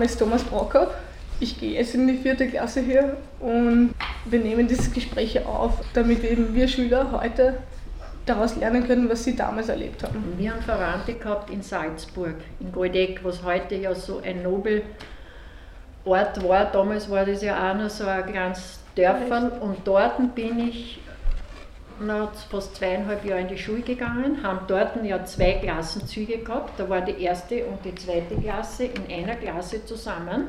Name ist Thomas Brockhoff. Ich gehe jetzt in die vierte Klasse hier und wir nehmen dieses Gespräch auf, damit eben wir Schüler heute daraus lernen können, was sie damals erlebt haben. Wir haben Verwandte gehabt in Salzburg, in Goldeck, was heute ja so ein Nobelort war. Damals war das ja auch noch so ein kleines Dörfern und dort bin ich nach fast zweieinhalb Jahre in die Schule gegangen, haben dort ja zwei Klassenzüge gehabt. Da war die erste und die zweite Klasse in einer Klasse zusammen.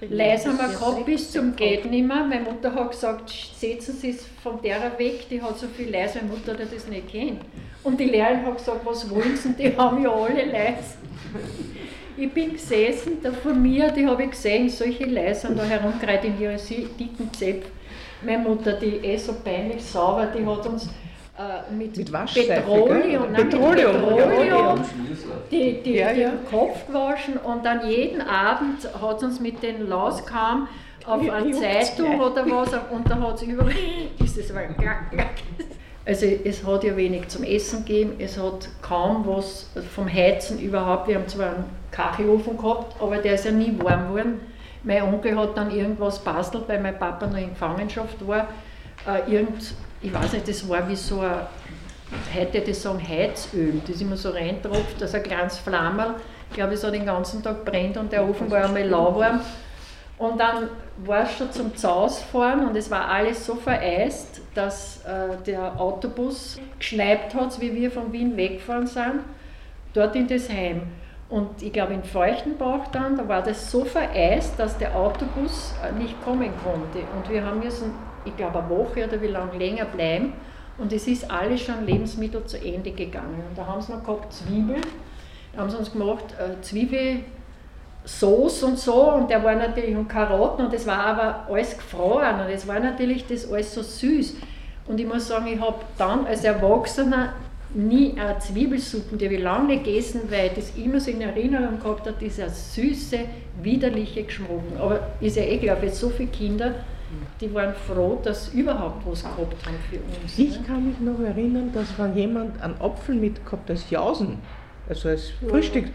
Leise haben wir gehabt bis zum Geht nimmer. Meine Mutter hat gesagt, setzen Sie es von der weg, die hat so viel leise. Meine Mutter hat das nicht kennt. Und die Lehrerin hat gesagt, was wollen Sie? Die haben ja alle leise. Ich bin gesessen, da vor mir, die habe ich gesehen, solche Leise da herumgereiht in ihre dicken Zäpfe. Meine Mutter, die eh so peinlich sauber, die hat uns äh, mit, mit Petroleum, nein, Petroleum, mit Petroleum die, die, ja, ja. den Kopf gewaschen und dann jeden Abend hat uns mit den Lauskam auf eine Zeitung oder was und da hat es überall, ist es Also es hat ja wenig zum Essen gegeben, es hat kaum was vom Heizen überhaupt. Wir haben zwar einen Kachelofen gehabt, aber der ist ja nie warm geworden. Mein Onkel hat dann irgendwas bastelt, weil mein Papa noch in Gefangenschaft war. Äh, irgend, ich weiß nicht, das war wie so ein, heute das sagen Heizöl, das immer so reintropft, dass ein kleines Flammerl, ich glaube, es hat den ganzen Tag brennt und der Ofen war einmal lauwarm. Und dann war es schon zum Zausfahren und es war alles so vereist, dass äh, der Autobus geschneit hat, wie wir von Wien weggefahren sind, dort in das Heim. Und ich glaube, in Feuchtenbach dann, da war das so vereist, dass der Autobus äh, nicht kommen konnte. Und wir haben müssen, ich glaube, eine Woche oder wie lange länger bleiben. Und es ist alles schon Lebensmittel zu Ende gegangen. Und da haben sie noch gehabt Zwiebel. Da haben sie uns gemacht, äh, Zwiebel. Sauce und so und der war natürlich und Karotten und das war aber alles gefroren und es war natürlich das alles so süß. Und ich muss sagen, ich habe dann als Erwachsener nie eine Zwiebelsuppen, die habe ich lange gegessen, weil ich das immer so in Erinnerung gehabt habe, dieser süße, widerliche Geschmack. Aber ist ja eh klar, für so viele Kinder, die waren froh, dass sie überhaupt was gehabt haben für uns. Ich ne? kann mich noch erinnern, dass wenn jemand einen Apfel mitgehabt als Jausen, also als Frühstück,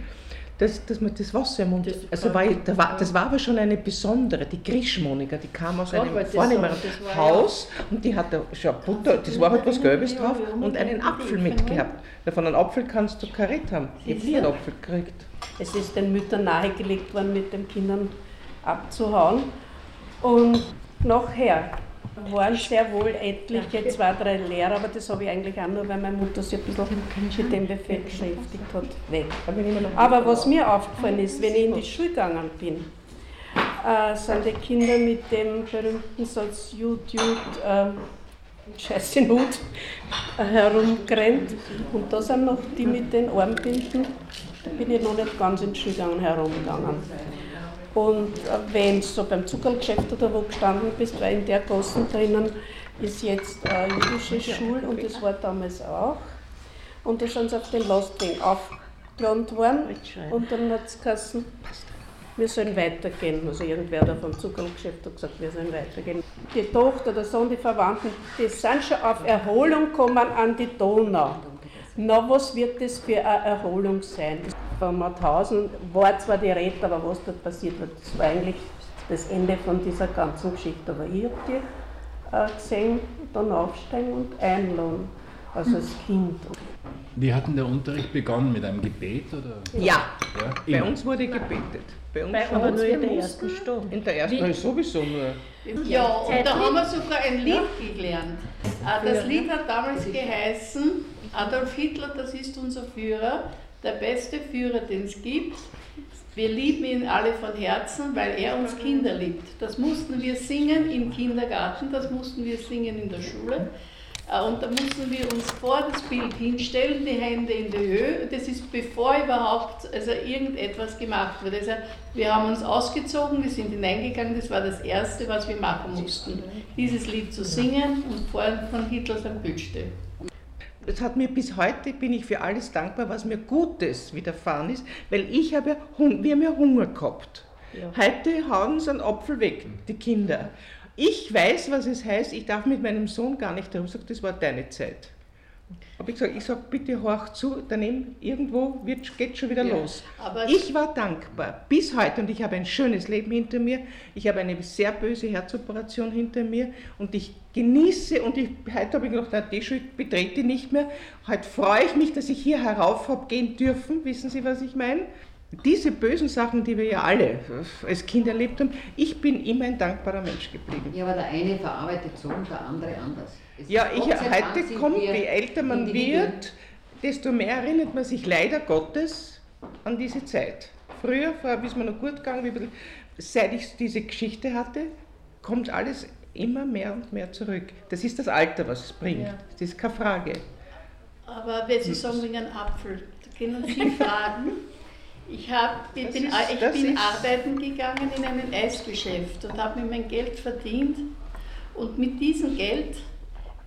dass, dass man das Wasser im Mund. Das also war, da war, das war aber schon eine besondere, die Grischmonika, die kam aus einem vornehmeren Haus und die hatte schon Butter, das war halt was Gelbes drauf und einen Apfel mitgehabt. Von einem Apfel kannst du Karett haben. Ich habe nie einen Apfel gekriegt. Es ist den Müttern nahegelegt worden, mit den Kindern abzuhauen. Und nachher waren sehr wohl etliche, zwei, drei Lehrer, aber das habe ich eigentlich auch nur, weil meine Mutter sich ein bisschen mit dem Befehl beschäftigt hat, weg. Aber was mir aufgefallen ist, wenn ich in die Schule gegangen bin, äh, sind die Kinder mit dem berühmten Satz YouTube äh, Scheiße Not äh, herumgerannt. Und da sind noch die mit den Armbinden, da bin ich noch nicht ganz in die Schule herumgegangen. Und wenn du so beim Zuckergeschäft oder wo gestanden bist, weil in der Gassen drinnen ist jetzt eine jüdische Schule und das war damals auch. Und da sind sie auf den Lastwagen aufgeladen worden und dann hat es geheißen, wir sollen weitergehen. Also irgendwer da vom Zuckergeschäft hat gesagt, wir sollen weitergehen. Die Tochter, der Sohn, die Verwandten, die sind schon auf Erholung gekommen an die Donau. Na, was wird das für eine Erholung sein? Von Mauthausen war zwar die Rede, aber was dort passiert wird, das war eigentlich das Ende von dieser ganzen Geschichte. Aber ich habe die äh, gesehen, dann aufsteigen und einladen, also als Kind. Wie hat denn der Unterricht begonnen? Mit einem Gebet? Oder? Ja, ja bei uns wurde gebetet. Bei uns, bei aber nur in der ersten Stunde. In der ersten Stunde sowieso nur. Ja, und da haben wir sogar ein Lied gelernt. Ah, das Lied hat damals geheißen, Adolf Hitler, das ist unser Führer, der beste Führer, den es gibt. Wir lieben ihn alle von Herzen, weil er uns Kinder liebt. Das mussten wir singen im Kindergarten, das mussten wir singen in der Schule. Äh, und da mussten wir uns vor das Bild hinstellen, die Hände in die Höhe. Das ist bevor überhaupt also irgendetwas gemacht wurde. Also wir haben uns ausgezogen, wir sind hineingegangen, das war das Erste, was wir machen mussten. Dieses Lied zu singen und vorhin von Hitler sein Bild es hat mir bis heute, bin ich für alles dankbar, was mir Gutes widerfahren ist, weil ich habe, wir haben ja Hunger gehabt. Ja. Heute hauen sie einen Apfel weg, die Kinder. Ich weiß, was es heißt, ich darf mit meinem Sohn gar nicht herum sagen, das war deine Zeit. Habe ich gesagt, ich sage, bitte horch zu, daneben irgendwo wird, geht schon wieder Ja, los. aber- Ich war dankbar bis heute und ich habe ein schönes Leben hinter mir. Ich habe eine sehr böse Herzoperation hinter mir und ich genieße und ich, heute habe ich gedacht, na, die Schule betrete ich nicht mehr. Heute freue ich mich, dass ich hier herauf habe gehen dürfen. Wissen Sie, was ich meine? Diese bösen Sachen, die wir ja alle als Kind erlebt haben, ich bin immer ein dankbarer Mensch geblieben. Ja, aber der eine verarbeitet so und der andere anders. Es Ja, ich, heute kommt, je älter man Individuen. wird, desto mehr erinnert man sich leider Gottes an diese Zeit. Früher, vorher ist mir noch gut gegangen, ein seit ich diese Geschichte hatte, kommt alles immer mehr und mehr zurück. Das ist das Alter, was es bringt. Ja. Das ist keine Frage. Aber wenn Sie sagen wegen einem Apfel, da können Sie fragen. Ich, hab, ich bin, ist- ich bin arbeiten gegangen in einem Eisgeschäft und habe mir mein Geld verdient. Und mit diesem Geld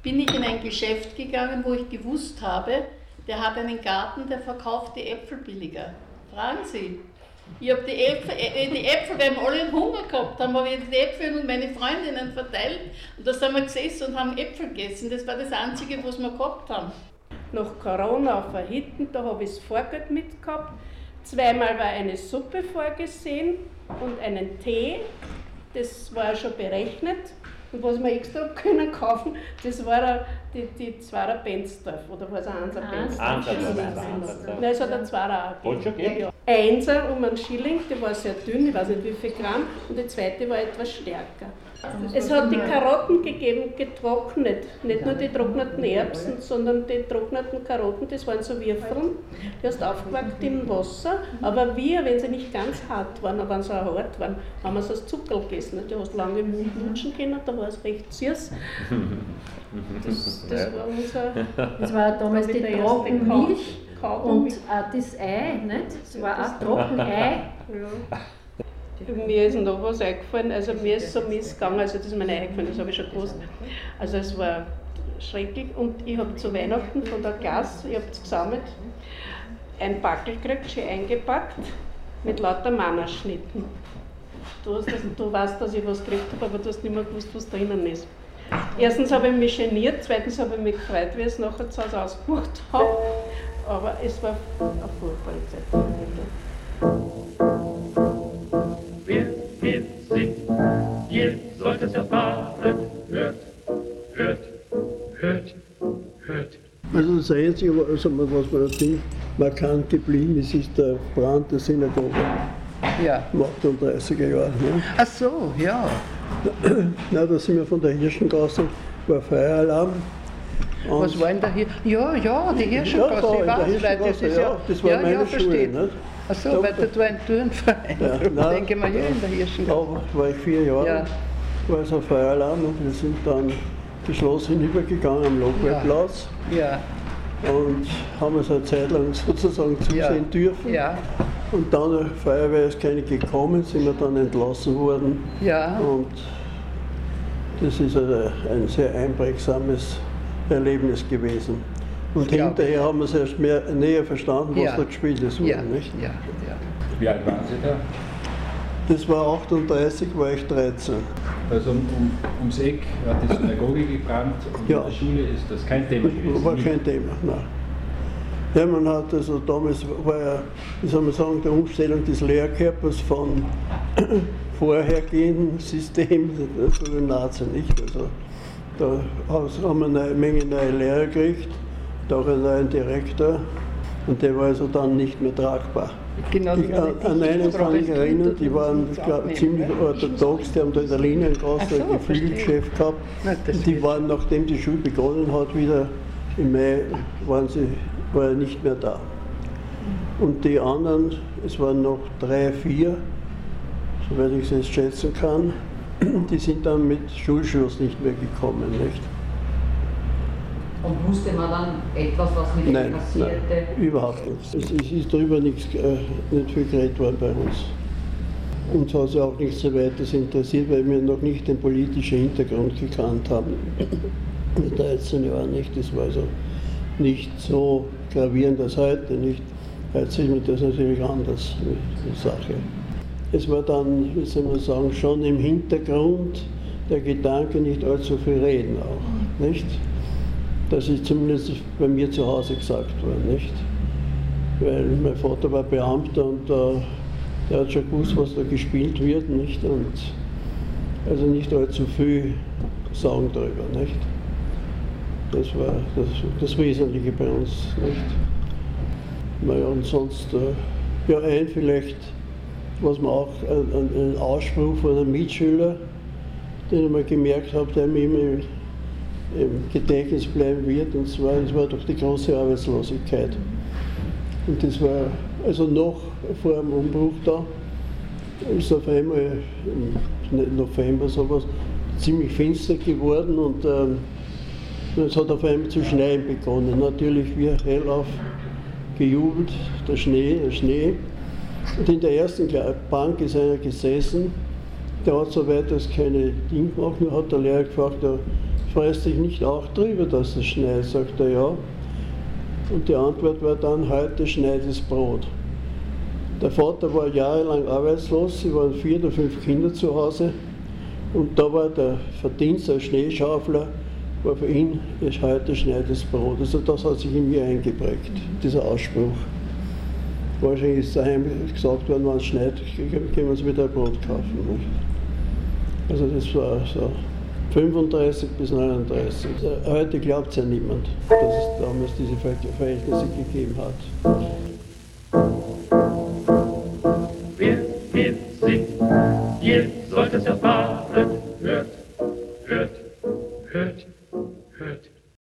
bin ich in ein Geschäft gegangen, wo ich gewusst habe, der hat einen Garten, der verkauft die Äpfel billiger. Fragen Sie. Ich habe die Äpfel, äh, die Äpfel, wir haben alle Hunger gehabt, haben wir die Äpfel und meine Freundinnen verteilt und da sind wir gesessen und haben Äpfel gegessen. Das war das Einzige, was wir gehabt haben. Nach Corona auf der Hitten, da habe ich das Vorgeld mitgehabt. Zweimal war eine Suppe vorgesehen und einen Tee. Das war schon berechnet. Und was wir extra können kaufen, das war ein- die, die Zwarer Bensdorf. Oder war es ein Einser Einser. Nein, es hat ein Zwarer auch gegeben. Einser um einen Schilling, der war sehr dünn, ich weiß nicht wie viel Gramm. Und die zweite war etwas stärker. Es hat die Karotten gegeben, getrocknet. Nicht nur die trockneten Erbsen, sondern die trockneten Karotten, das waren so Würfeln. Die hast du aufgewackt im Wasser. Aber wir, wenn sie nicht ganz hart waren, aber wenn sie auch hart waren, haben wir so als Zuckerl gegessen. Du hast lange im Mund lutschen können, da war es recht süß. Das, das war unser Das war damals die Trockenmilch und auch das Ei, nicht? Das war auch Trockenei. Ja. Mir ist noch was eingefallen, also mir ist so missgegangen, also das ist mir nicht eingefallen, das habe ich schon gewusst. Also es war schrecklich und ich habe zu Weihnachten von der Klasse, ich habe es gesammelt, ein Backel gekriegt, schön eingepackt, mit lauter Mannerschnitten. Du, hast das, du weißt, dass ich was gekriegt habe, aber du hast nicht mehr gewusst, was drinnen ist. Erstens habe ich mich geniert, zweitens habe ich mich gefreut, wie ich es nachher zu Hause ausgemacht habe. Aber es war eine furchtbare Zeit. Es erfahren. Hört, hört, hört, hört. Also das Einzige, was man, was man natürlich markant geblieben ist, ist der Brand der Synagoge Ja. im 38er Jahr. Ne? Ach so, ja. Na, da sind wir von der Hirschengasse, war Feueralarm. Und Was war denn da hier? Ja, ja, die Hirschengasse, Ja, da ich in der weiß, weil das Hirschengasse, ist ja, ja, das war ja, meine ja, Schule, versteht. nicht? Ach so, Da- weil da war ein Turnverein, Ja, denke mir, ja, in der Hirschengasse. Da war ich vier Jahre, Ja. War es ein Feueralarm und wir sind dann geschlossen hinübergegangen am Lokwehrplatz Ja, und haben es eine Zeit lang sozusagen zusehen Ja. dürfen. ja, Und dann, der Feuerwehr ist keine gekommen, sind wir dann entlassen worden. ja. Und das ist ein, ein sehr einprägsames Erlebnis gewesen. Und glaub hinterher haben wir es erst mehr, näher verstanden, was Ja. da gespielt ist. Ja, Nicht? ja, ja. Wie alt waren Sie da? Das war 38, war ich 13. Also um, um, ums Eck hat die Synagoge gebrannt und Ja. in der Schule ist das kein Thema gewesen. War kein Thema, nein. Ja, man hat also damals war ja, wie soll man sagen, der Umstellung des Lehrkörpers von vorhergehenden System zu den Nazi nicht. Also da haben wir eine Menge neue Lehrer gekriegt, und auch einen neuen Direktor und der war also dann nicht mehr tragbar. Genau, Ich, an, an einen kann ich erinnern, die waren glaub, ziemlich orthodox, die haben da in der Liniengasse Ach so, ein Geflügelgeschäft gehabt. Und die waren, nachdem die Schule begonnen hat, wieder im Mai, waren sie, war er nicht mehr da. Und die anderen, es waren noch drei, vier, soweit ich es jetzt schätzen kann, die sind dann mit Schulschluss nicht mehr gekommen. Nicht? Und wusste man dann etwas, was mit ihm Nein, passierte? nein, überhaupt nicht. Es, es ist darüber nichts, äh, nicht viel geredet worden bei uns. Uns hat es auch nicht so weiter interessiert, weil wir noch nicht den politischen Hintergrund gekannt haben. Mit 13 Jahren nicht. Das war also nicht so gravierend als heute. Nicht. Heute sieht man das natürlich anders, die Sache. Es war dann, wie soll man sagen, schon im Hintergrund der Gedanke, nicht allzu viel reden auch. Nicht? Das ist zumindest bei mir zu Hause gesagt worden, nicht? Weil mein Vater war Beamter und äh, der hat schon gewusst, was da gespielt wird, nicht? Und also nicht allzu viel sagen darüber, nicht? Das war das, das Wesentliche bei uns, nicht? Naja, und sonst, äh, ja, ein vielleicht, was man auch, ein, ein Ausspruch von einem Mitschüler, den ich mal gemerkt habe, der mir immer im, Gedächtnis bleiben wird, und zwar, das war doch die große Arbeitslosigkeit. Und das war also noch vor dem Umbruch da, ist auf einmal im November sowas ziemlich finster geworden und ähm, es hat auf einmal zu schneien begonnen. Natürlich wir hellauf gejubelt, der Schnee, der Schnee. Und in der ersten Bank ist einer gesessen, der hat soweit das keine Ding gemacht, nur hat der Lehrer gefragt, freust dich nicht auch drüber, dass es schneit? Sagt er ja. Und die Antwort war dann, heute schneit es Brot. Der Vater war jahrelang arbeitslos, sie waren vier oder fünf Kinder zu Hause und da war der Verdienst als Schneeschaufler, war für ihn, ist heute schneit es Brot. Also das hat sich in mir eingeprägt, dieser Ausspruch. Wahrscheinlich ist daheim gesagt worden, wenn es schneit, können wir uns wieder ein Brot kaufen. Also das war so 35 bis 39. Heute glaubt es ja niemand, dass es damals diese Verhältnisse gegeben hat. Wer wird singt, ihr sollt es erfahren,